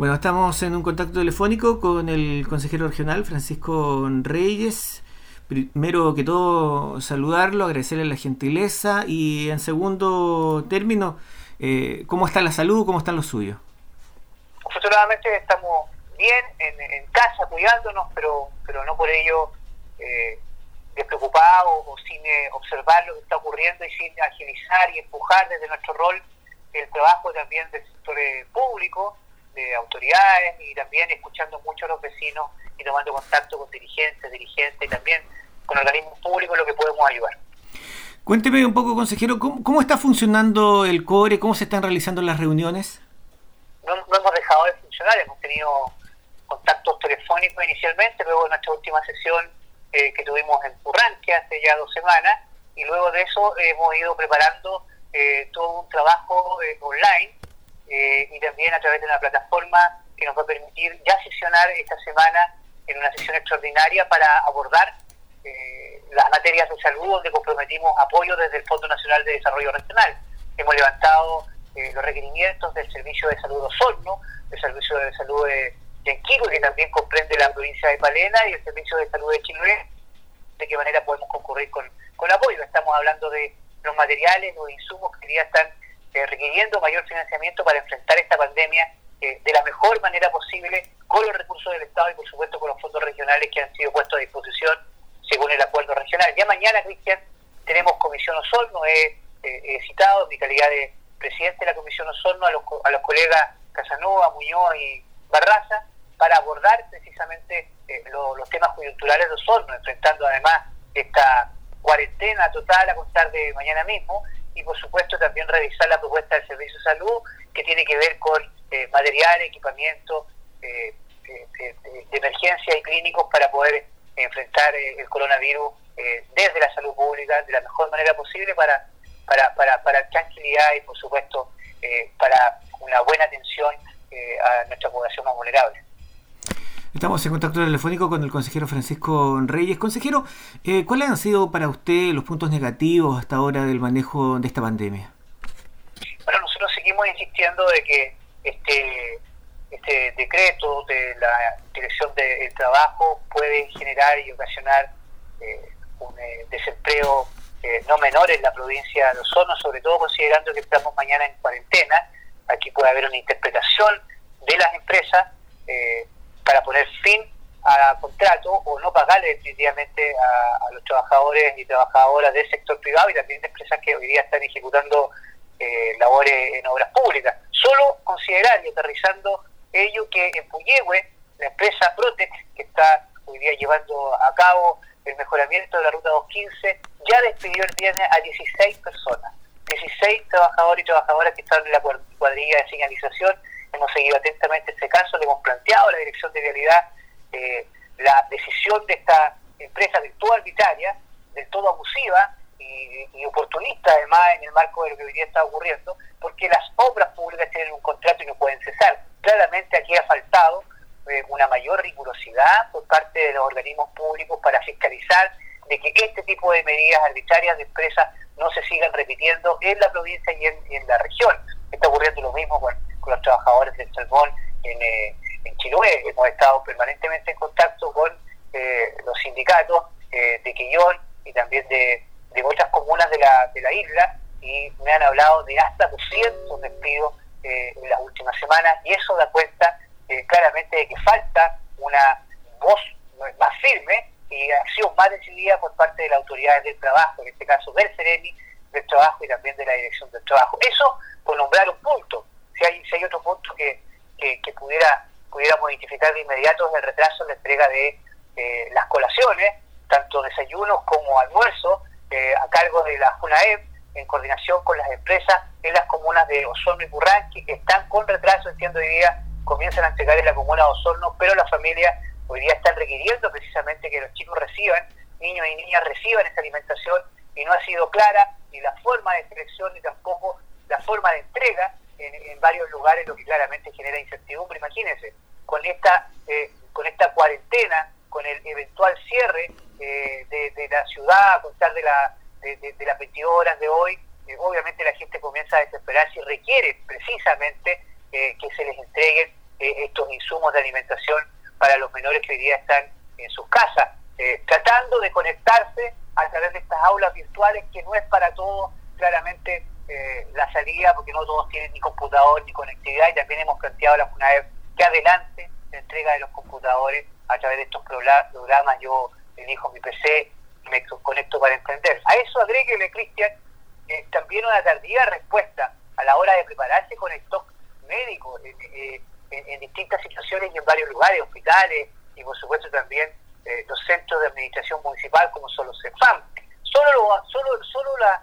Bueno, estamos en un contacto telefónico con el consejero regional Francisco Reyes. Primero que todo, saludarlo, agradecerle la gentileza y en segundo término, eh, ¿cómo está la salud? ¿Cómo están los suyos? Afortunadamente estamos bien en, casa, cuidándonos, pero, pero no por ello eh, despreocupados o sin eh, observar lo que está ocurriendo y sin agilizar y empujar desde nuestro rol el trabajo también del sector eh, público de autoridades y también escuchando mucho a los vecinos y tomando contacto con dirigentes, dirigentes y también con organismos públicos lo que podemos ayudar. Cuénteme un poco, consejero, ¿cómo, está funcionando el CORE? ¿Cómo se están realizando las reuniones? No, hemos dejado de funcionar, hemos tenido contactos telefónicos inicialmente, luego en nuestra última sesión eh, que tuvimos en Purranque hace ya dos semanas, y luego de eso hemos ido preparando eh, todo un trabajo eh, online eh, y también a través de una plataforma que nos va a permitir ya sesionar esta semana en una sesión extraordinaria para abordar eh, las materias de salud donde comprometimos apoyo desde el Fondo Nacional de Desarrollo Regional. Hemos levantado eh, los requerimientos del Servicio de Salud Osorno, del Servicio de Salud de Yanquico, que también comprende la provincia de Palena, y el Servicio de Salud de Chile, de qué manera podemos concurrir con, con apoyo. Estamos hablando de los materiales, los insumos que ya están eh, requiriendo mayor financiamiento para enfrentar esta pandemia eh, de la mejor manera posible con los recursos del Estado y por supuesto con los fondos regionales que han sido puestos a disposición según el acuerdo regional. Ya mañana, Cristian, tenemos Comisión Osorno, he, citado en mi calidad de presidente de la Comisión Osorno a los, a los colegas Casanova, Muñoz y Barraza para abordar precisamente eh, los temas coyunturales de Osorno, enfrentando además esta cuarentena total a contar de mañana mismo y por supuesto también revisar la propuesta del Servicio de Salud que tiene que ver con eh, material, equipamiento eh, de, emergencia y clínicos para poder enfrentar eh, el coronavirus desde la salud pública de la mejor manera posible para, para, para, para tranquilidad y por supuesto para una buena atención a nuestra población más vulnerable. Estamos en contacto telefónico con el consejero Francisco Reyes. Consejero, eh, ¿cuáles han sido para usted los puntos negativos hasta ahora del manejo de esta pandemia? Bueno, nosotros seguimos insistiendo de que este, este decreto de la Dirección del Trabajo puede generar y ocasionar eh, un eh, desempleo no menor en la provincia de Osorno, sobre todo considerando que estamos mañana en cuarentena. Aquí puede haber una interpretación de las empresas para poner fin a contrato o no pagarle definitivamente a, los trabajadores y trabajadoras del sector privado y también de empresas que hoy día están ejecutando eh, labores en obras públicas. Solo considerar y aterrizando ello que en Puyehue, la empresa Protec, que está hoy día llevando a cabo el mejoramiento de la ruta 215, ya despidió el viernes a 16 personas, 16 trabajadores y trabajadoras que están en la cuadrilla de señalización hemos seguido atentamente este caso, le hemos planteado a la Dirección de Vialidad eh, la decisión de esta empresa virtual arbitraria, del todo abusiva y, oportunista además en el marco de lo que hoy día está ocurriendo, porque las obras públicas tienen un contrato y no pueden cesar. Claramente aquí ha faltado eh, una mayor rigurosidad por parte de los organismos públicos para fiscalizar de que este tipo de medidas arbitrarias de empresas no se sigan repitiendo en la provincia y en, y en la región. Está ocurriendo lo mismo con con los trabajadores del salmón en, eh, en Chiloé. Hemos estado permanentemente en contacto con eh, los sindicatos eh, de Quillón y también de, de, otras comunas de la, de la isla y me han hablado de hasta 200 despidos eh, en las últimas semanas y eso da cuenta claramente de que falta una voz más firme y acción más decidida por parte de las autoridades del trabajo, en este caso del CEREMI, del trabajo y también de la dirección del trabajo. Eso por nombrar un punto si hay, si hay otro punto que, que, pudiera pudiéramos identificar de inmediato es el retraso en la entrega de las colaciones, tanto desayunos como almuerzos, eh, a cargo de la JUNAEP, en coordinación con las empresas en las comunas de Osorno y Burranqui, que están con retraso, entiendo hoy día, comienzan a entregar en la comuna de Osorno, pero las familias hoy día están requiriendo precisamente que los chicos reciban, niños y niñas reciban esta alimentación, y no ha sido clara ni la forma de selección ni tampoco la forma de entrega en, varios lugares, lo que claramente genera incertidumbre. Imagínense, con esta, eh, con esta cuarentena, con el eventual cierre eh, de, la ciudad a contar de, la, de, las 22 horas de hoy, eh, obviamente la gente comienza a desesperarse y requiere precisamente que se les entreguen estos insumos de alimentación para los menores que hoy día están en sus casas, eh, tratando de conectarse a través de estas aulas virtuales, que no es para todos claramente eh, la salida, porque no todos tienen ni computador ni conectividad, y también hemos planteado la FUNAEP que adelante la entrega de los computadores a través de estos programas. Yo elijo mi PC y me conecto para emprender. A eso agréguele, Cristian, eh, también una tardía respuesta a la hora de prepararse con el stock médico en, distintas situaciones y en varios lugares, hospitales y por supuesto también eh, los centros de administración municipal como son los CEFAM. Solo, lo, solo, solo la,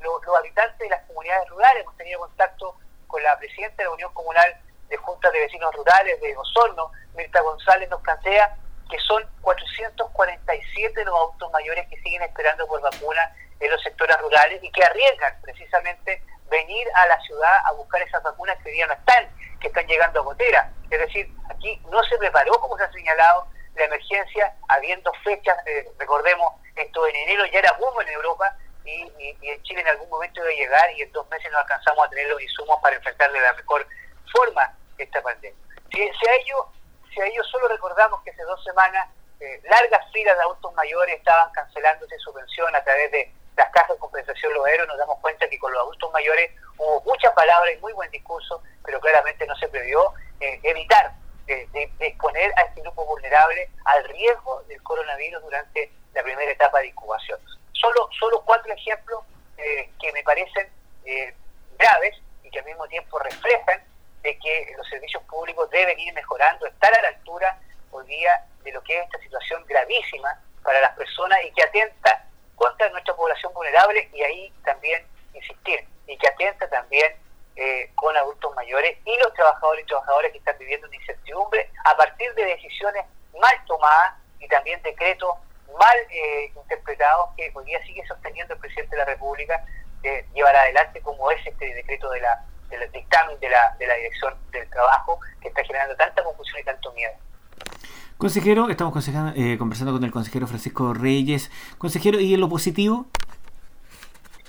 los habitantes de las comunidades rurales hemos tenido contacto con la presidenta de la Unión Comunal de Juntas de Vecinos Rurales de Osorno, Mirta González, nos plantea que son 447 los autos mayores que siguen esperando por vacuna en los sectores rurales y que arriesgan precisamente venir a la ciudad a buscar esas vacunas que hoy día no están, que están llegando a gotera. Es decir, aquí no se preparó, como se ha señalado, la emergencia, habiendo fechas, eh, recordemos, esto en enero ya era boom en Europa y, en Chile en algún momento a llegar y en dos meses no alcanzamos a tener los insumos para enfrentar de la mejor forma esta pandemia. Si, a ello, si a ello solo recordamos que hace dos semanas eh, largas filas de autos mayores estaban cancelándose su pensión a través de las cajas de compensación los héroes, nos damos cuenta que con los adultos mayores hubo muchas palabras y muy buen discurso, pero claramente no se previó eh, evitar de, exponer a este grupo vulnerable al riesgo del coronavirus durante la primera etapa de incubación. Solo, solo cuatro ejemplos eh, que me parecen eh, graves y que al mismo tiempo reflejan de que los servicios públicos deben ir mejorando, estar a la altura hoy día de lo que es esta situación gravísima para las personas y que atenta contra nuestra población vulnerable y ahí también insistir y que atenta también eh, con adultos mayores y los trabajadores y trabajadoras que están viviendo una incertidumbre a partir de decisiones mal tomadas y también decretos mal eh, interpretados que hoy día sigue sosteniendo el presidente de la República de llevar adelante como es este decreto de la, del dictamen de la, de la Dirección del Trabajo que está generando tanta confusión y tanto miedo. Consejero, estamos eh, conversando con el consejero Francisco Reyes. Consejero, ¿y en lo positivo?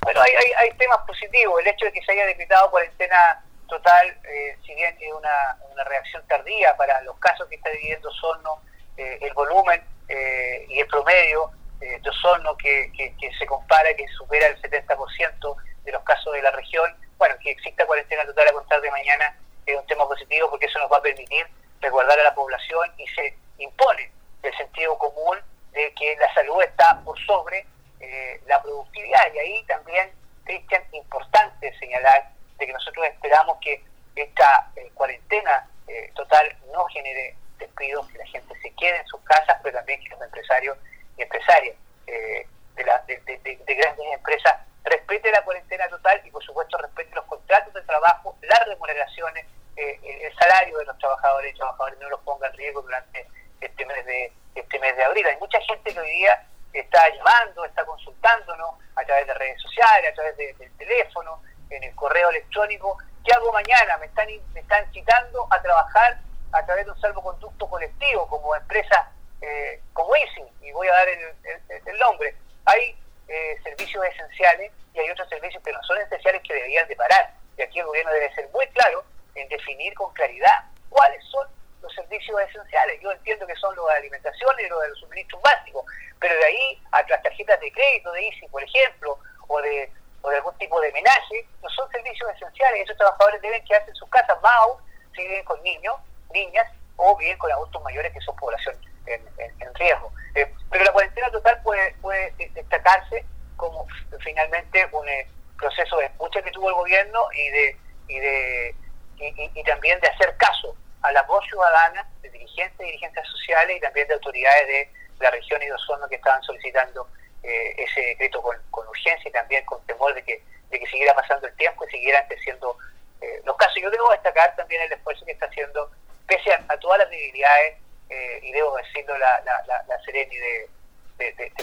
Bueno, hay, hay, temas positivos. El hecho de que se haya decretado cuarentena total, eh, si bien es una, una, reacción tardía para los casos que está viviendo Osorno, eh, el volumen y el promedio de Osorno que, que, que, se compara, que supera el 70% de los casos de la región, bueno, que exista cuarentena total a contar de mañana es un tema positivo porque eso nos va a permitir resguardar a la población y se impone el sentido común de que la salud está por sobre eh, la productividad. Y ahí también, Cristian, importante señalar de que nosotros esperamos que esta eh, cuarentena eh, total no genere despidos, que la gente se quede en sus casas, pero también que los empresarios y empresarias de, de, grandes empresas respeten la cuarentena total y por supuesto respeten los contratos de trabajo, las remuneraciones, el salario de los trabajadores y trabajadores no los ponga en riesgo durante este mes de este mes de abril. Hay mucha gente que hoy día está llamando, está consultándonos a través de redes sociales, a través del teléfono, en el correo electrónico. ¿Qué hago mañana? Me están, me están citando a trabajar a través de un salvoconducto colectivo como empresa eh, como Easy, y voy a dar el, nombre. Hay eh, servicios esenciales y hay otros servicios que no son esenciales que deberían de parar. Y aquí el gobierno debe ser muy claro en definir con claridad cuáles son los servicios esenciales. Yo entiendo que son los de alimentación y los de los suministros básicos, pero de ahí a las tarjetas de crédito de ICI, por ejemplo, o de, o de algún tipo de homenaje, no son servicios esenciales. Esos trabajadores deben quedarse en sus casas, más aún si viven con niños, niñas o viven con adultos mayores que son población en, riesgo. Eh, pero la cuarentena total puede, puede destacarse como finalmente un eh, proceso de escucha que tuvo el gobierno y de y de y también de hacer caso a la voz ciudadana de dirigentes y dirigentes sociales y también de autoridades de la región y de Osorno que estaban solicitando eh, ese decreto con, urgencia y también con temor de que, de que siguiera pasando el tiempo y siguieran creciendo eh, los casos. Yo debo destacar también el esfuerzo que está haciendo, pese a, todas las debilidades, eh, y debo decirlo, la, la, la, la de,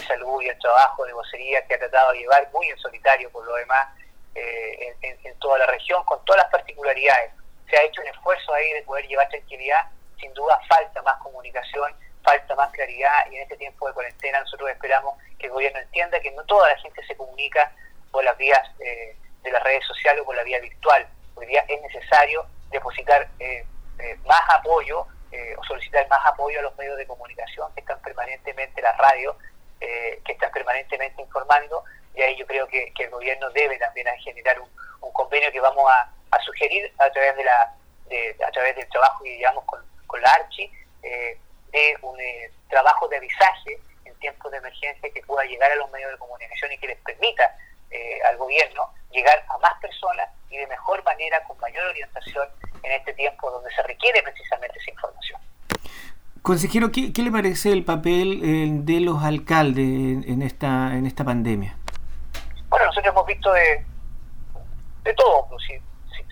salud y el trabajo de vocería que ha tratado de llevar muy en solitario por lo demás en, en toda la región, con todas las particularidades se ha hecho un esfuerzo ahí de poder llevar tranquilidad. Sin duda falta más comunicación, falta más claridad y en este tiempo de cuarentena nosotros esperamos que el gobierno entienda que no toda la gente se comunica por las vías eh, de las redes sociales o por la vía virtual. Hoy día es necesario depositar eh, eh, más apoyo o solicitar más apoyo a los medios de comunicación que están permanentemente, la radio, que están permanentemente informando, y ahí yo creo que, el gobierno debe también generar un, convenio que vamos a, sugerir a través de la a través del trabajo que llevamos con, con la ARCHI, de un trabajo de avisaje en tiempos de emergencia que pueda llegar a los medios de comunicación y que les permita al gobierno llegar a más personas y de mejor manera, con mayor orientación en este tiempo donde se requiere precisamente esa información. Consejero, ¿qué, le parece el papel eh, de los alcaldes en esta en esta pandemia? Bueno, nosotros hemos visto de, de todo, pues, si,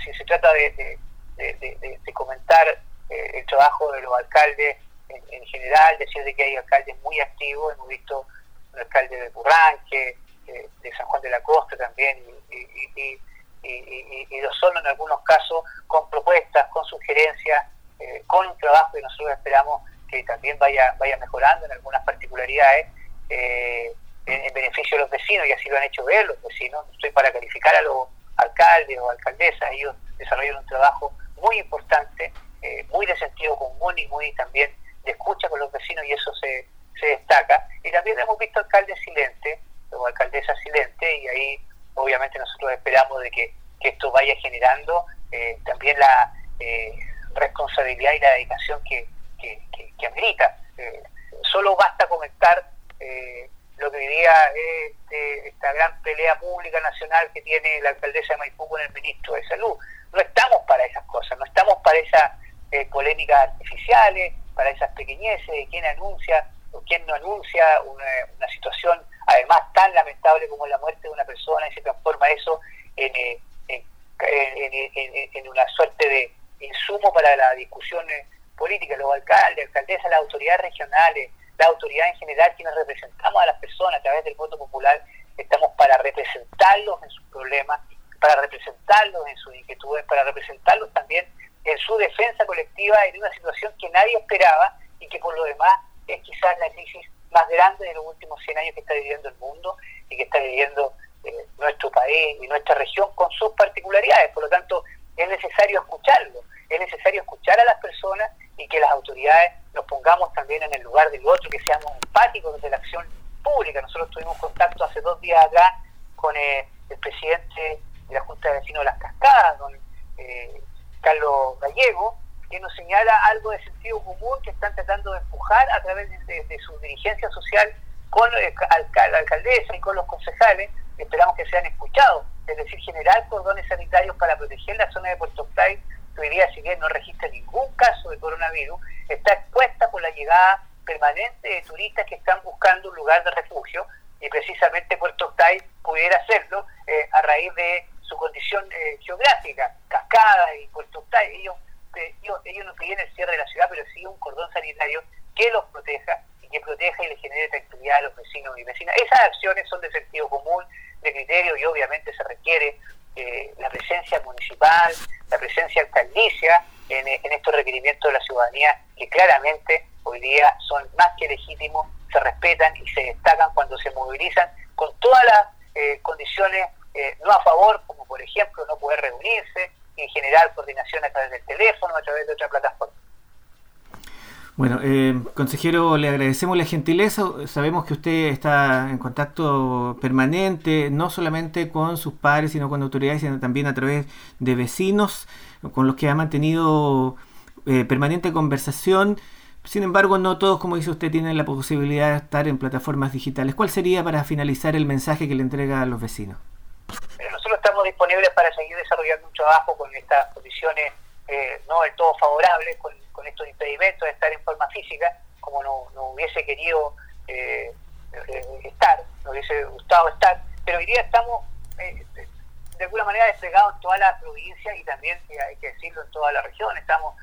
si, se trata de, de, comentar eh, el trabajo de los alcaldes en, general, decir de que hay alcaldes muy activos, hemos visto un alcalde de Burranque, eh, de San Juan de la Costa también, y, y, lo son en algunos casos con propuestas, con sugerencias, eh, con trabajo y nosotros esperamos que también vaya, vaya mejorando en algunas particularidades eh, en, beneficio de los vecinos y así lo han hecho ver los vecinos. No estoy para calificar a los alcaldes o alcaldesas, ellos desarrollan un trabajo muy importante, eh, muy de sentido común y muy también de escucha con los vecinos y eso se, se destaca. Y también hemos visto alcaldes silentes o alcaldesas silentes y ahí obviamente nosotros esperamos de que, esto vaya generando eh, también la eh, responsabilidad y la dedicación que, que, amerita. Eh, solo basta comentar lo que diría este, esta gran pelea pública nacional que tiene la alcaldesa de Maipú con el ministro de Salud. No estamos para esas cosas, no estamos para esas polémicas artificiales, para esas pequeñeces de quién anuncia o quién no anuncia una situación además tan lamentable como la muerte de una persona y se transforma eso en, eh, una suerte de insumo para la discusión eh, política, los alcaldes, alcaldesas, las autoridades regionales, la autoridad en general, quienes representamos a las personas a través del voto popular, estamos para representarlos en sus problemas, para representarlos en sus inquietudes, para representarlos también en su defensa colectiva en una situación que nadie esperaba y que por lo demás es quizás la crisis más grande de los últimos 100 años que está viviendo el mundo y que está viviendo eh, nuestro país y nuestra región con sus particularidades. Por lo tanto, es necesario escucharlo, es necesario escuchar a las personas y que las autoridades nos pongamos también en el lugar del otro, que seamos empáticos desde la acción pública. Nosotros tuvimos contacto hace dos días acá con eh, el presidente de la Junta de Vecinos de las Cascadas, don eh, Carlos Gallego, que nos señala algo de sentido común que están tratando de empujar a través de, su dirigencia social con la alcaldesa y con los concejales, esperamos que sean escuchados, es decir, generar cordones sanitarios para proteger la zona de Puerto Octay, que hoy día, si bien no registra ningún caso de coronavirus, está expuesta por la llegada permanente de turistas que están buscando un lugar de refugio, y precisamente Puerto Octay pudiera hacerlo eh, a raíz de su condición eh, geográfica, Cascada y Puerto Octay, ellos ellos, ellos no piden el cierre de la ciudad, pero sí un cordón sanitario que los proteja y que proteja y le genere tranquilidad a los vecinos y vecinas. Esas acciones son de sentido común, de criterio y obviamente se requiere eh, la presencia municipal, la presencia alcaldicia en, en estos requerimientos de la ciudadanía que claramente hoy día son más que legítimos, se respetan y se destacan cuando se movilizan con todas las eh, condiciones eh, no a favor, como por ejemplo no poder reunirse, en general coordinación a través del teléfono, a través de otra plataforma. Bueno, eh, consejero, le agradecemos la gentileza. Sabemos que usted está en contacto permanente, no solamente con sus padres, sino con autoridades, sino también a través de vecinos con los que ha mantenido eh, permanente conversación. Sin embargo, no todos, como dice usted, tienen la posibilidad de estar en plataformas digitales. ¿Cuál sería para finalizar el mensaje que le entrega a los vecinos? Estamos disponibles para seguir desarrollando un trabajo con estas condiciones eh, no del todo favorables, con, estos impedimentos de estar en forma física, como no, hubiese querido eh, eh, estar, no hubiese gustado estar, pero hoy día estamos de alguna manera desplegados en toda la provincia y también, hay que decirlo, en toda la región. Estamos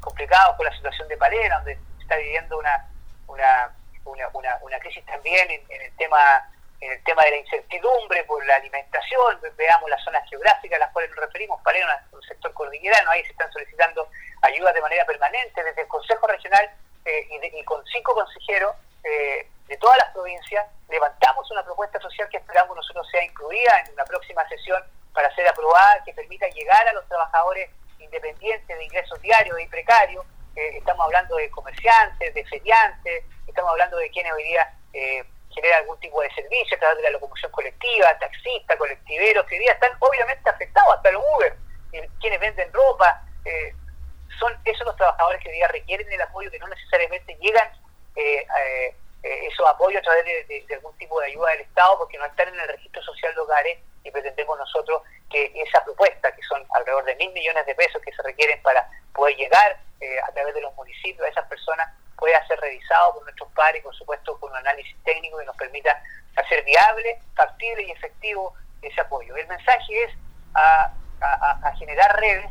complicados por la situación de Palera, donde está viviendo una, una, una, una, crisis también en el tema en el tema de la incertidumbre por la alimentación, veamos las zonas geográficas a las cuales nos referimos, para un sector cordillerano, ahí se están solicitando ayudas de manera permanente desde el Consejo Regional eh, y, con cinco consejeros eh, de todas las provincias, levantamos una propuesta social que esperamos nosotros sea incluida en una próxima sesión para ser aprobada, que permita llegar a los trabajadores independientes de ingresos diarios y precarios, eh, estamos hablando de comerciantes, de feriantes, estamos hablando de quienes hoy día eh, generan algún tipo de servicio a través de la locomoción colectiva, taxistas, colectiveros, que hoy día están obviamente afectados, hasta los Uber, quienes venden ropa, eh, son esos los trabajadores que hoy día requieren el apoyo, que no necesariamente llegan esos apoyos a través de, algún tipo de ayuda del Estado, porque no están en el registro social de hogares y pretendemos nosotros que esa propuesta, que son alrededor de mil millones de pesos que se requieren para poder llegar eh, a través de los municipios a esas personas, pueda ser revisado por nuestros pares por supuesto con un análisis técnico que nos permita hacer viable, factible y efectivo ese apoyo. El mensaje es a, generar redes,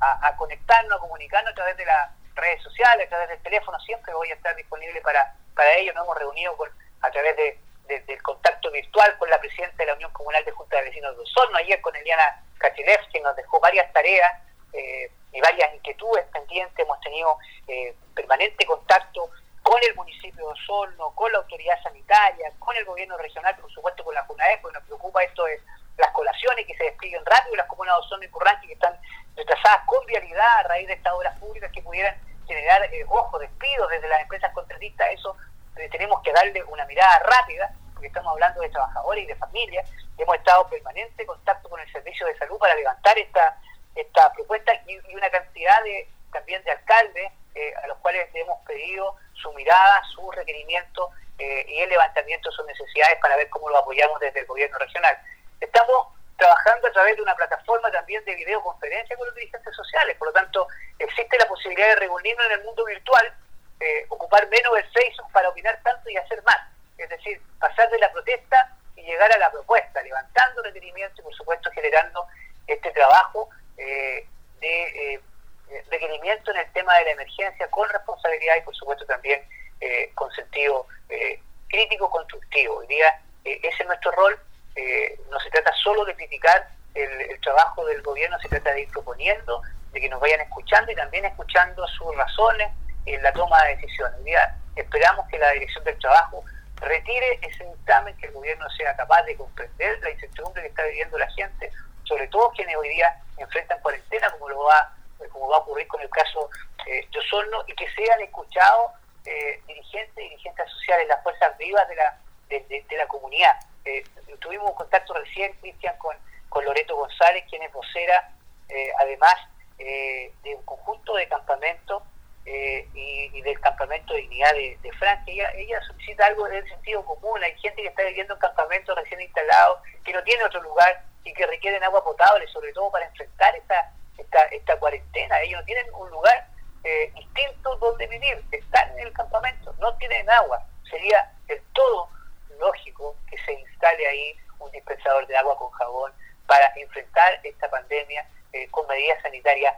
a, conectarnos, a comunicarnos a través de las redes sociales, a través del teléfono, siempre voy a estar disponible para, para ello. Nos hemos reunido a través de del contacto virtual con la presidenta de la Unión Comunal de Junta de Vecinos de Osorno, ayer con Eliana Kachilevsky, nos dejó varias tareas eh, y varias inquietudes pendientes, hemos tenido eh, permanente contacto con el municipio de Osorno, con la autoridad sanitaria, con el gobierno regional, por supuesto con la JUNAE, porque nos preocupa esto de las colaciones que se desplieguen rápido, las comunas de Osorno y Curranqui que están retrasadas con vialidad a raíz de estas obras públicas que pudieran generar, eh, ojo, despidos desde las empresas contratistas, eso tenemos que darle una mirada rápida, porque estamos hablando de trabajadores y de familias. Hemos estado en permanente contacto con el Servicio de Salud para levantar esta, esta propuesta y, una cantidad de también de alcaldes eh, a los cuales le hemos pedido su mirada, su requerimiento eh, y el levantamiento de sus necesidades para ver cómo lo apoyamos desde el gobierno regional. Estamos trabajando a través de una plataforma también de videoconferencia con los dirigentes sociales, por lo tanto existe la posibilidad de reunirnos en el mundo virtual eh, ocupar menos el Facebook para opinar tanto y hacer más. Es decir, pasar de la protesta y llegar a la propuesta, levantando requerimientos y por supuesto generando este trabajo eh, de eh, requerimiento en el tema de la emergencia con responsabilidad y por supuesto también con sentido crítico constructivo. Hoy día ese es nuestro rol. no se trata solo de criticar el, el, trabajo del gobierno, se trata de ir proponiendo, de que nos vayan escuchando y también escuchando sus razones, en la toma de decisiones. día esperamos que la Dirección del Trabajo retire ese dictamen, que el gobierno sea capaz de comprender la incertidumbre que está viviendo la gente, sobre todo quienes hoy día enfrentan cuarentena, como lo va como va a ocurrir con el caso eh, de Osorno, y que sean escuchados eh, dirigentes y dirigentes sociales, las fuerzas vivas de la, de, la comunidad. Eh, tuvimos un contacto recién, Cristian, con, con Loreto González, quien es vocera, eh, además de un conjunto de campamentos eh, y, del campamento de dignidad de, de Francia. Ella, solicita algo del sentido común. Hay gente que está viviendo en campamentos recién instalados, que no tiene otro lugar y que requieren agua potable, sobre todo para enfrentar esta, esta, esta cuarentena. Ellos tienen un lugar eh, distinto donde vivir. Están en el campamento, no tienen agua. Sería del todo lógico que se instale ahí un dispensador de agua con jabón para enfrentar esta pandemia eh, con medidas sanitarias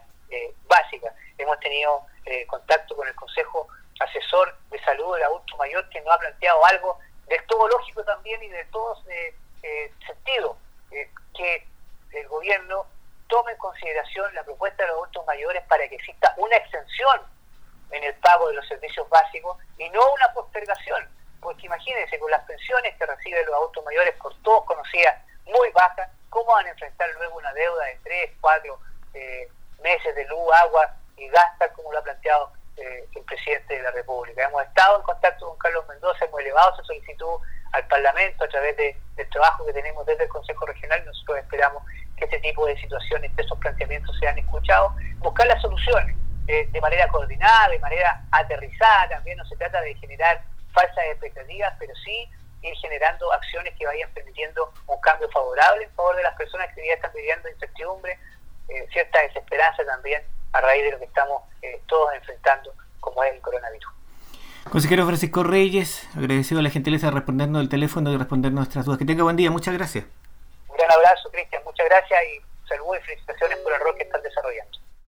básicas. Hemos tenido eh, contacto con el Consejo Asesor de Salud del Adulto Mayor, que nos ha planteado algo del todo lógico también y de todo eh, eh, sentido, que el gobierno tome en consideración la propuesta de los adultos mayores para que exista una extensión en el pago de los servicios básicos y no una postergación. Porque imagínense, con las pensiones que reciben los adultos mayores, por todos conocidas, muy bajas, ¿cómo van a enfrentar luego una deuda de tres, cuatro meses de luz, agua y gasta como lo ha planteado eh, el presidente de la República. Hemos estado en contacto con Carlos Mendoza, hemos elevado esa solicitud al Parlamento a través del trabajo que tenemos desde el Consejo Regional. Nosotros esperamos que este tipo de situaciones, de esos planteamientos sean escuchados, buscar las soluciones eh, de manera coordinada, de manera aterrizada. También no se trata de generar falsas expectativas, pero sí ir generando acciones que vayan permitiendo un cambio favorable en favor de las personas que ya están viviendo incertidumbre, eh, cierta desesperanza también a raíz de lo que estamos eh, todos enfrentando como es el coronavirus. Consejero Francisco Reyes, agradecido a la gentileza de respondernos el teléfono y responder nuestras dudas. Que tenga buen día, muchas gracias. Un gran abrazo, Cristian, muchas gracias y saludos y felicitaciones por el rol que están desarrollando.